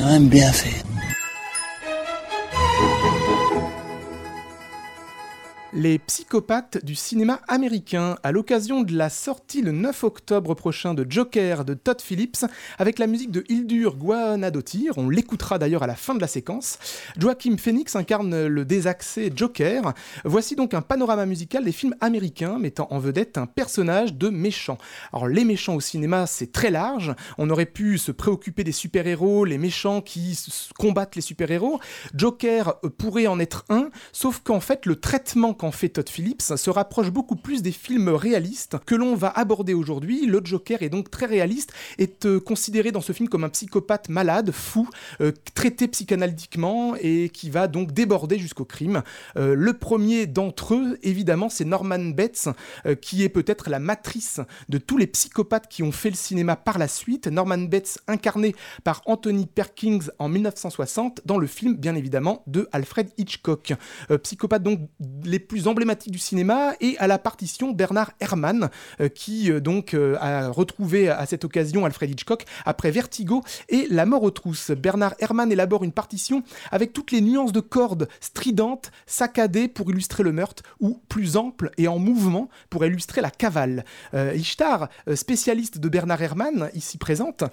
cambiase. Les psychopathes du cinéma américain, à l'occasion de la sortie le 9 octobre prochain de Joker de Todd Phillips, avec la musique de Hildur Guanadotir, on l'écoutera d'ailleurs à la fin de la séquence. Joaquin Phoenix incarne le désaxé Joker. Voici donc un panorama musical des films américains mettant en vedette un personnage de méchant. Alors les méchants au cinéma, c'est très large. On aurait pu se préoccuper des super-héros, les méchants qui combattent les super-héros. Joker pourrait en être un, sauf qu'en fait le traitement qu'en fait Todd Phillips se rapproche beaucoup plus des films réalistes que l'on va aborder aujourd'hui. Le Joker est donc très réaliste, est euh, considéré dans ce film comme un psychopathe malade, fou, euh, traité psychanalytiquement et qui va donc déborder jusqu'au crime. Euh, le premier d'entre eux, évidemment, c'est Norman Bates, qui est peut-être la matrice de tous les psychopathes qui ont fait le cinéma par la suite. Norman Bates incarné par Anthony Perkins en 1960 dans le film, bien évidemment, de Alfred Hitchcock. psychopathe donc les plus emblématique du cinéma, et à la partition Bernard Herrmann, euh, qui euh, donc euh, a retrouvé à cette occasion Alfred Hitchcock après Vertigo et La mort aux trousses. Bernard Herrmann élabore une partition avec toutes les nuances de cordes stridentes, saccadées pour illustrer le meurtre, ou plus ample et en mouvement pour illustrer la cavale. Ishtar, spécialiste de Bernard Herrmann, ici présente,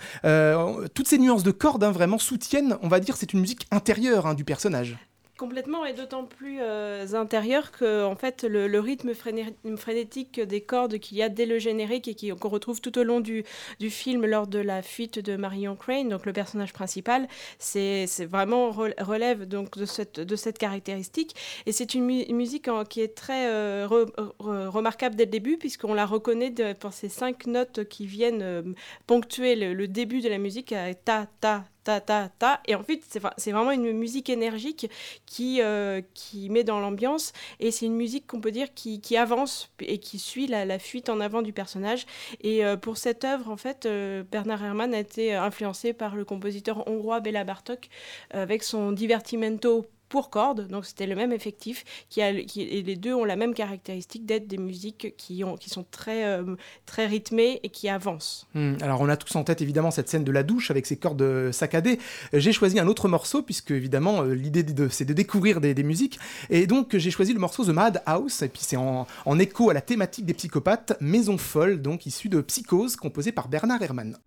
toutes ces nuances de cordes hein, vraiment soutiennent, on va dire, c'est une musique intérieure hein, du personnage. Complètement, et d'autant plus euh, intérieur que en fait, le, rythme frénétique des cordes qu'il y a dès le générique et qu'on retrouve tout au long du, film lors de la fuite de Marion Crane, donc le personnage principal, c'est vraiment relève donc de cette, caractéristique. Et c'est une musique qui est très euh, remarquable dès le début, puisqu'on la reconnaît pour ces cinq notes qui viennent euh, ponctuer le, le, début de la musique, ta, ta, Et en fait, c'est vraiment une musique énergique qui, euh, qui met dans l'ambiance. Et c'est une musique qu'on peut dire qui, qui, avance et qui suit la, la, fuite en avant du personnage. Et euh, pour cette œuvre, en fait, euh, Bernard Herrmann a été influencé par le compositeur hongrois Béla Bartok avec son divertimento pour cordes, donc c'était le même effectif, et les deux ont la même caractéristique d'être des musiques qui, ont, qui sont très, euh, très rythmées et qui avancent. Hmm, alors on a tous en tête évidemment cette scène de la douche avec ses cordes euh, saccadées. Euh, j'ai choisi un autre morceau, puisque évidemment l'idée c'est de découvrir des, musiques, et donc j'ai choisi le morceau The Mad House, et puis c'est en, en, écho à la thématique des psychopathes, Maison folle, donc issue de Psychose, composée par Bernard Herrmann.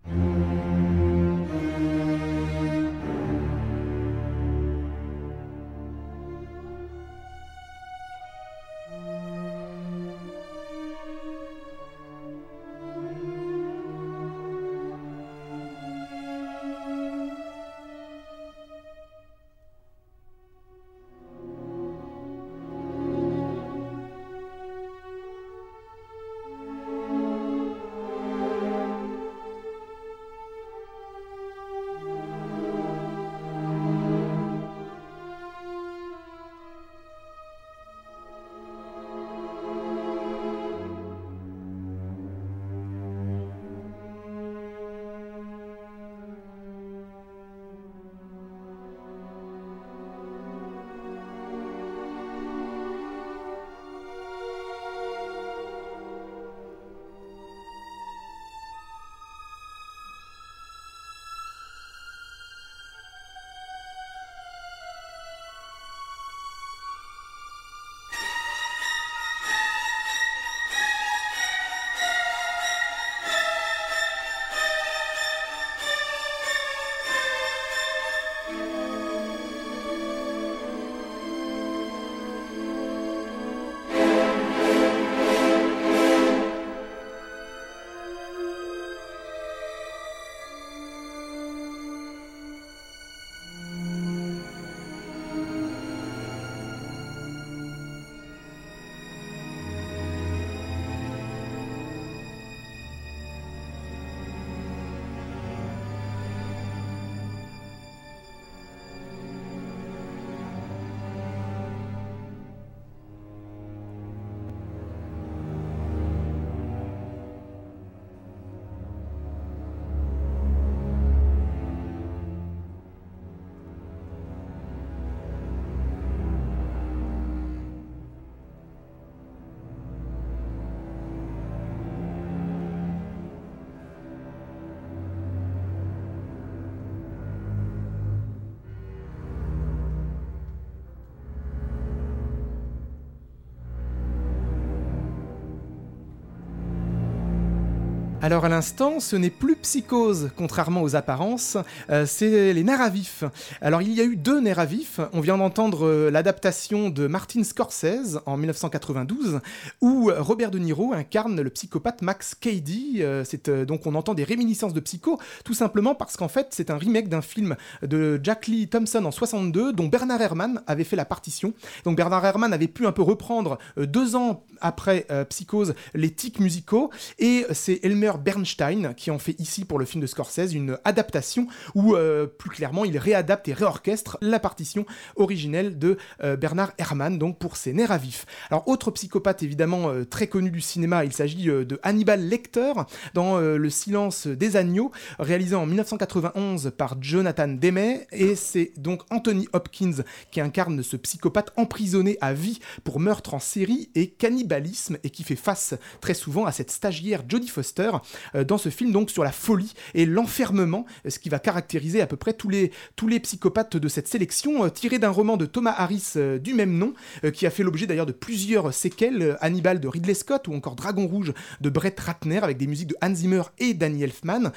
Alors à l'instant, ce n'est plus Psychose, contrairement aux apparences, euh, c'est les nerfs à vif. Alors il y a eu deux nerfs à vif, on vient d'entendre euh, l'adaptation de Martin Scorsese en 1992, où Robert De Niro incarne le psychopathe Max Cady, euh, donc on entend des réminiscences de Psycho, tout simplement parce qu'en fait c'est un remake d'un film de Jack Lee Thompson en 62, dont Bernard Herrmann avait fait la partition. Donc Bernard Herrmann avait pu un peu reprendre deux ans après Psychose les tics musicaux, et c'est Elmer Bernstein, qui en fait ici pour le film de Scorsese une adaptation où, euh, plus clairement, il réadapte et réorchestre la partition originelle de euh, Bernard Herrmann, donc pour ses nerfs à vif. Alors, autre psychopathe évidemment euh, très connu du cinéma, il s'agit de Hannibal Lecter dans Le silence des agneaux, réalisé en 1991 par Jonathan Demme, et c'est donc Anthony Hopkins qui incarne ce psychopathe emprisonné à vie pour meurtre en série et cannibalisme, et qui fait face très souvent à cette stagiaire Jodie Foster, euh, dans ce film donc sur la folie et l'enfermement, ce qui va caractériser à peu près tous les, tous les psychopathes de cette sélection, euh, tiré d'un roman de Thomas Harris euh, du même nom, qui a fait l'objet d'ailleurs de plusieurs séquelles, Hannibal de Ridley Scott ou encore Dragon Rouge de Brett Ratner avec des musiques de Hans Zimmer et Danny Elfman.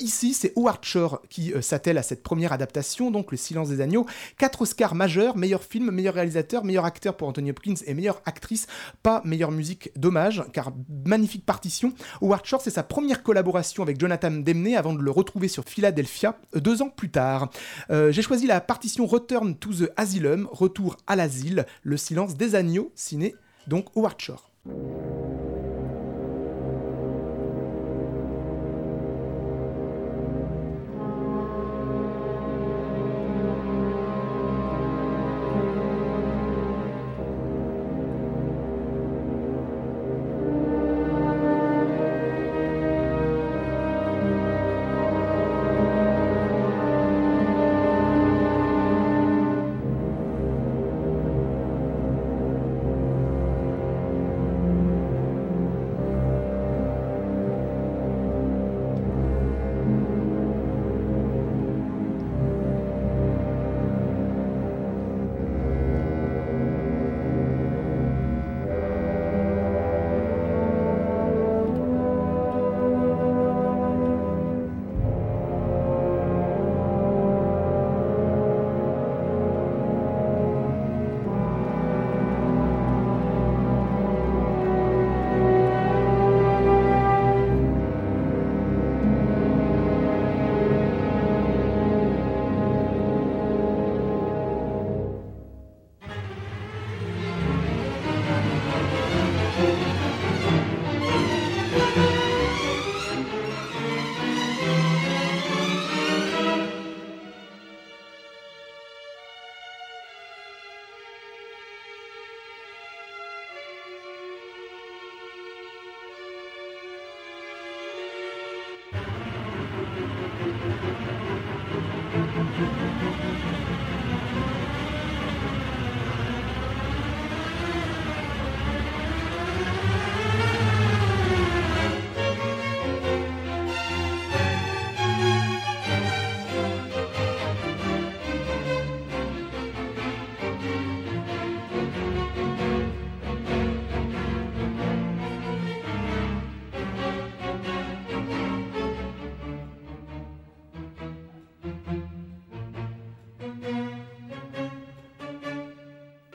ici, c'est Howard Shore qui s'attelle à cette première adaptation, donc Le Silence des Agneaux. Quatre Oscars majeurs, meilleur film, meilleur réalisateur, meilleur acteur pour Anthony Hopkins et meilleure actrice, pas meilleure musique, dommage, car magnifique partition. Howard Shore, c'est sa première collaboration avec Jonathan Demney avant de le retrouver sur Philadelphia euh, deux ans plus tard. Euh, j'ai choisi la partition Return to the Asylum, Retour à l'asile, Le silence des agneaux, ciné donc Howard Shore.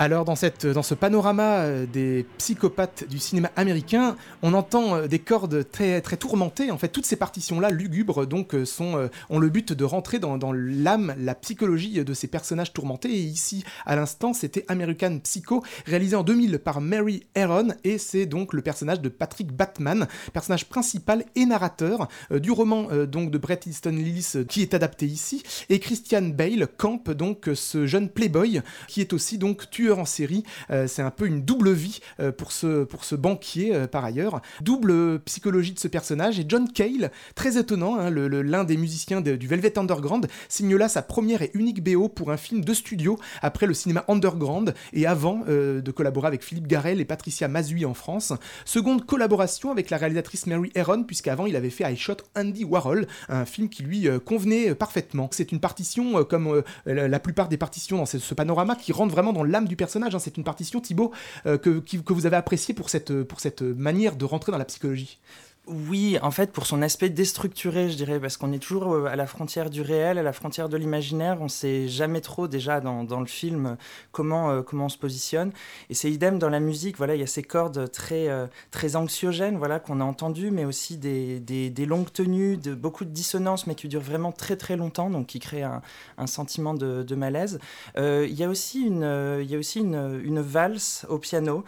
Alors dans, cette, dans ce panorama euh, des psychopathes du cinéma américain, on entend euh, des cordes très, très tourmentées. En fait, toutes ces partitions-là, lugubres, donc, euh, sont, ont le but de rentrer dans, l'âme, la psychologie de ces personnages tourmentés. Et ici, à l'instant, c'était American Psycho, réalisé en 2000 par Mary Aaron, et c'est donc le personnage de Patrick Batman, personnage principal et narrateur du roman donc de Bret Easton Lillis qui est adapté ici, et Christian Bale campe donc ce jeune playboy qui est aussi donc tueur en série. Euh, c'est un peu une double vie euh, pour, ce, pour ce banquier euh, par ailleurs. Double psychologie de ce personnage. Et John Cale, très étonnant, hein, l'un des musiciens du Velvet Underground, signe là sa première et unique BO pour un film de studio après le cinéma underground et avant de collaborer avec Philippe Garel et Patricia Mazui en France. Seconde collaboration avec la réalisatrice Mary Aaron, puisqu'avant il avait fait I Shot Andy Warhol, un film qui lui convenait parfaitement. C'est une partition comme la plupart des partitions dans ce, ce panorama qui rentre vraiment dans l'âme du Hein. C'est une partition, Thibaut, euh, que, vous avez apprécié pour cette, pour cette manière de rentrer dans la psychologie. Oui, en fait, pour son aspect déstructuré, je dirais, parce qu'on est toujours euh, à la frontière du réel, à la frontière de l'imaginaire. On ne sait jamais trop déjà dans, le film comment, euh, comment on se positionne. Et c'est idem dans la musique. Voilà, il y a ces cordes très, euh, anxiogènes voilà, qu'on a entendues, mais aussi des, longues tenues, de, beaucoup de dissonances, mais qui durent vraiment très très longtemps, donc qui créent un, sentiment de, malaise. il y a aussi une valse au piano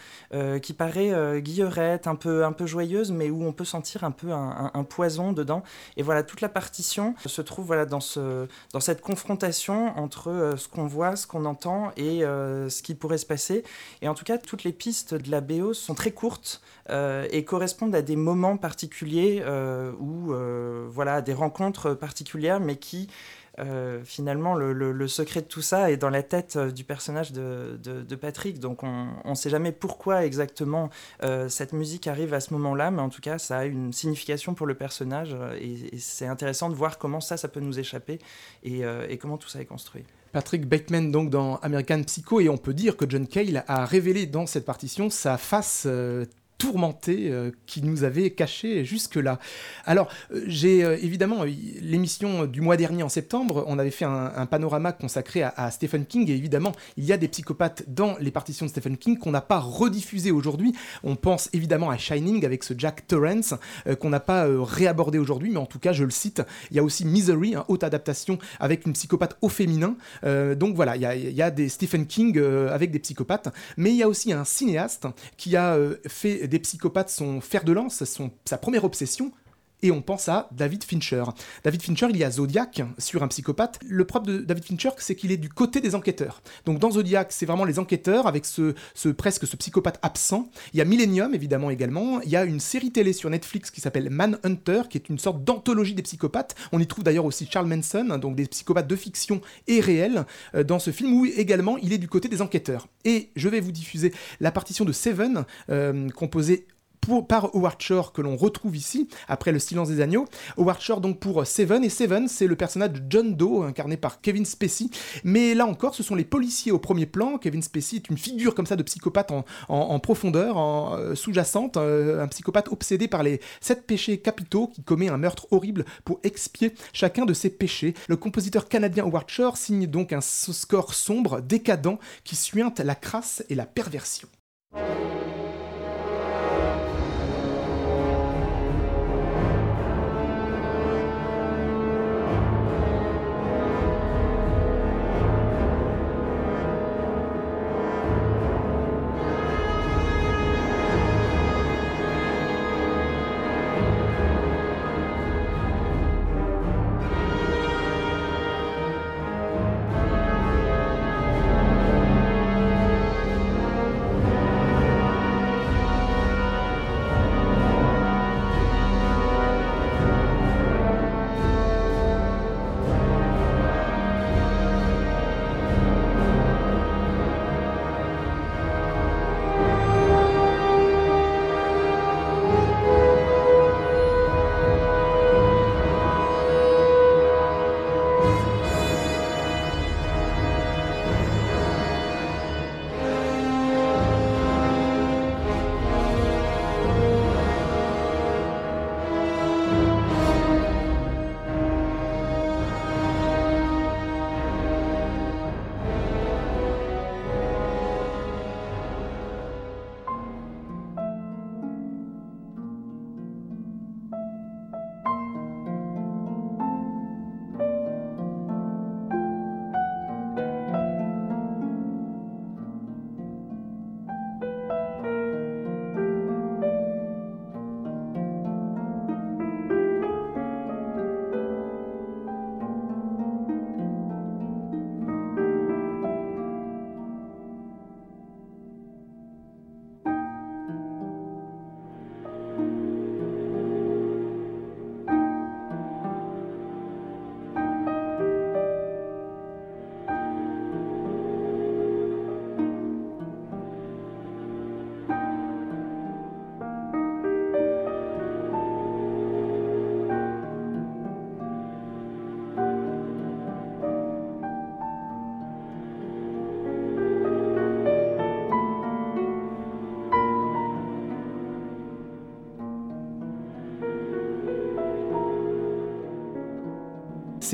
qui paraît guillerette, un peu, un peu joyeuse, mais où on peut sentir un peu un, poison dedans. Et voilà, toute la partition se trouve voilà, dans, ce, dans cette confrontation entre euh, ce qu'on voit, ce qu'on entend et euh, ce qui pourrait se passer. Et en tout cas, toutes les pistes de la BO sont très courtes euh, et correspondent à des moments particuliers ou voilà, à des rencontres particulières, mais qui euh, finalement, le, secret de tout ça est dans la tête euh, du personnage de, Patrick. Donc, on ne sait jamais pourquoi exactement euh, cette musique arrive à ce moment-là, mais en tout cas, ça a une signification pour le personnage. Et, c'est intéressant de voir comment ça, ça peut nous échapper et, comment tout ça est construit. Patrick Bateman donc dans American Psycho et on peut dire que John Cale a révélé dans cette partition sa face tourmenté euh, qui nous avait caché jusque-là. Alors, euh, j'ai euh, évidemment l'émission du mois dernier en septembre, on avait fait un, panorama consacré à, Stephen King et évidemment, il y a des psychopathes dans les partitions de Stephen King qu'on n'a pas rediffusé aujourd'hui. On pense évidemment à Shining avec ce Jack Torrance qu'on n'a pas réabordé aujourd'hui, mais en tout cas, je le cite. Il y a aussi Misery, hein, haute adaptation avec une psychopathe au féminin. donc voilà, il y, a, des Stephen King avec des psychopathes, mais il y a aussi un cinéaste qui a fait des psychopathes sont fer de lance, sont sa première obsession, et on pense à David Fincher. David Fincher, il y a Zodiac sur un psychopathe. Le propre de David Fincher, c'est qu'il est du côté des enquêteurs. Donc dans Zodiac, c'est vraiment les enquêteurs avec ce, presque ce psychopathe absent. Il y a Millennium évidemment également. Il y a une série télé sur Netflix qui s'appelle Manhunter, qui est une sorte d'anthologie des psychopathes. On y trouve d'ailleurs aussi Charles Manson, donc des psychopathes de fiction et réels euh, dans ce film où également il est du côté des enquêteurs. Et je vais vous diffuser la partition de Seven, euh, composée par Howard Shore que l'on retrouve ici, après Le silence des agneaux. Howard Shore donc pour Seven, et Seven c'est le personnage John Doe, incarné par Kevin Spacey. Mais là encore, ce sont les policiers au premier plan. Kevin Spacey est une figure comme ça de psychopathe en, profondeur, en euh, sous-jacente, euh, un psychopathe obsédé par les sept péchés capitaux qui commet un meurtre horrible pour expier chacun de ses péchés. Le compositeur canadien Howard Shore signe donc un score sombre, décadent, qui suinte la crasse et la perversion.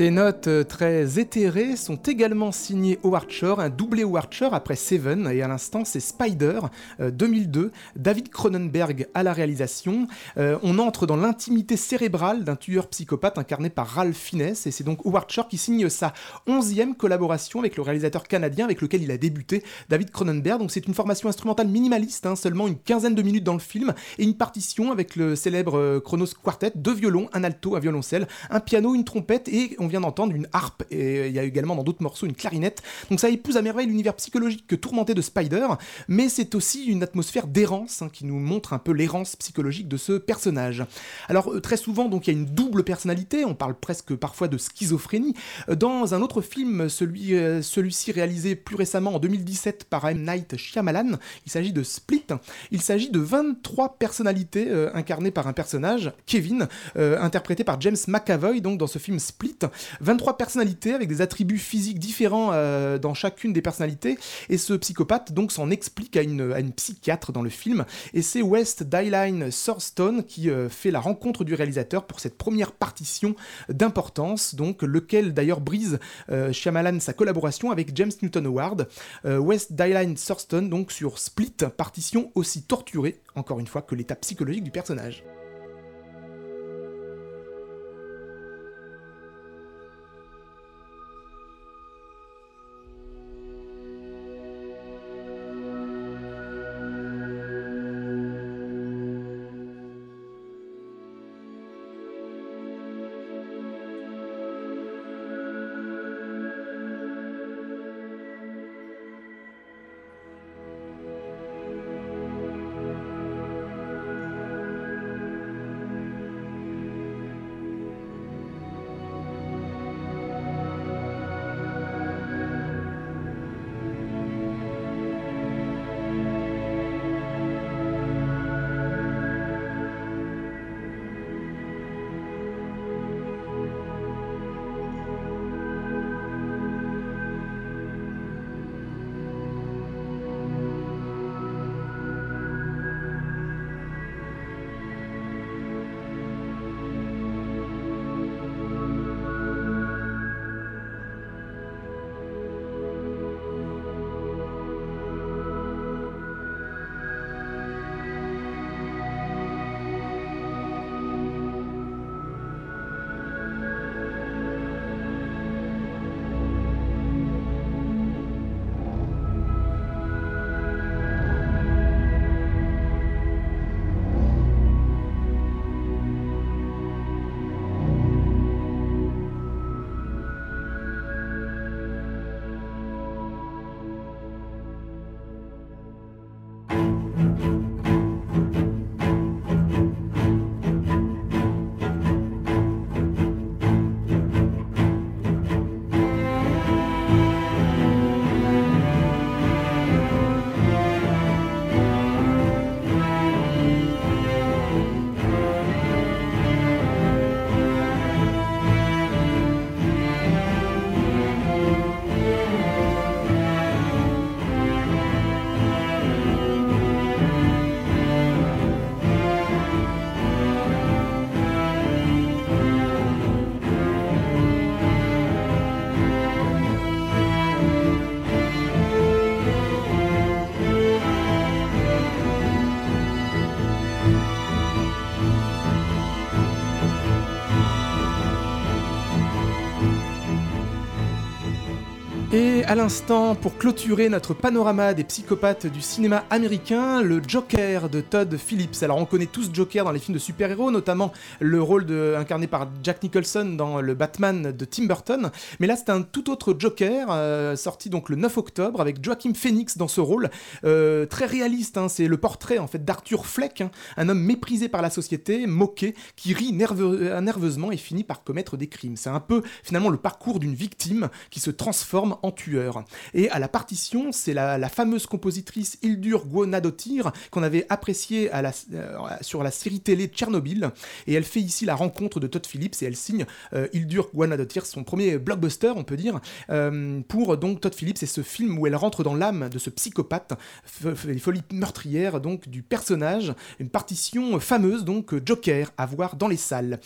Ces notes euh, très éthérées sont également signées Howard Shore, un doublé Howard Shore après Seven, et à l'instant c'est Spider 2002, euh, David Cronenberg à la réalisation. Euh, on entre dans l'intimité cérébrale d'un tueur psychopathe incarné par Ralph Fiennes, et c'est donc Howard Shore qui signe sa onzième collaboration avec le réalisateur canadien avec lequel il a débuté, David Cronenberg. Donc c'est une formation instrumentale minimaliste, hein, seulement une quinzaine de minutes dans le film, et une partition avec le célèbre Chronos Quartet, deux violons, un alto, un violoncelle, un piano, une trompette et on vient d'entendre une harpe, et il y a également dans d'autres morceaux une clarinette. Donc ça épouse à merveille l'univers psychologique que tourmenté de Spider, mais c'est aussi une atmosphère d'errance hein, qui nous montre un peu l'errance psychologique de ce personnage. Alors euh, très souvent, donc il y a une double personnalité, on parle presque parfois de schizophrénie. Dans un autre film, celui, euh, celui-ci réalisé plus récemment en 2017 par M. Night Shyamalan, il s'agit de Split. Il s'agit de 23 personnalités euh, incarnées par un personnage, Kevin, interprété par James McAvoy, donc dans ce film Split. 23 personnalités avec des attributs physiques différents euh, dans chacune des personnalités. Et ce psychopathe donc s'en explique à une, psychiatre dans le film. Et c'est West Dyline Thurston qui euh, fait la rencontre du réalisateur pour cette première partition d'importance, donc lequel d'ailleurs brise euh, Shyamalan sa collaboration avec James Newton Howard. West Dyline Thurston donc sur Split, partition aussi torturée, encore une fois, que l'état psychologique du personnage. À l'instant, pour clôturer notre panorama des psychopathes du cinéma américain, le Joker de Todd Phillips. Alors on connaît tous Joker dans les films de super-héros, notamment le rôle incarné par Jack Nicholson dans le Batman de Tim Burton. Mais là c'est un tout autre Joker, euh, sorti donc le 9 octobre avec Joaquin Phoenix dans ce rôle. Euh, très réaliste, hein. c'est le portrait en fait d'Arthur Fleck, hein. un homme méprisé par la société, moqué, qui rit euh, nerveusement et finit par commettre des crimes. C'est un peu finalement le parcours d'une victime qui se transforme en tueur. Et à la partition, c'est la, fameuse compositrice Hildur Guðnadóttir qu'on avait appréciée euh, sur la série télé Tchernobyl. Et elle fait ici la rencontre de Todd Phillips et elle signe euh, Hildur son premier blockbuster, on peut dire, euh, pour donc Todd Phillips et ce film où elle rentre dans l'âme de ce psychopathe, les folies meurtrières donc du personnage, une partition fameuse donc Joker à voir dans les salles.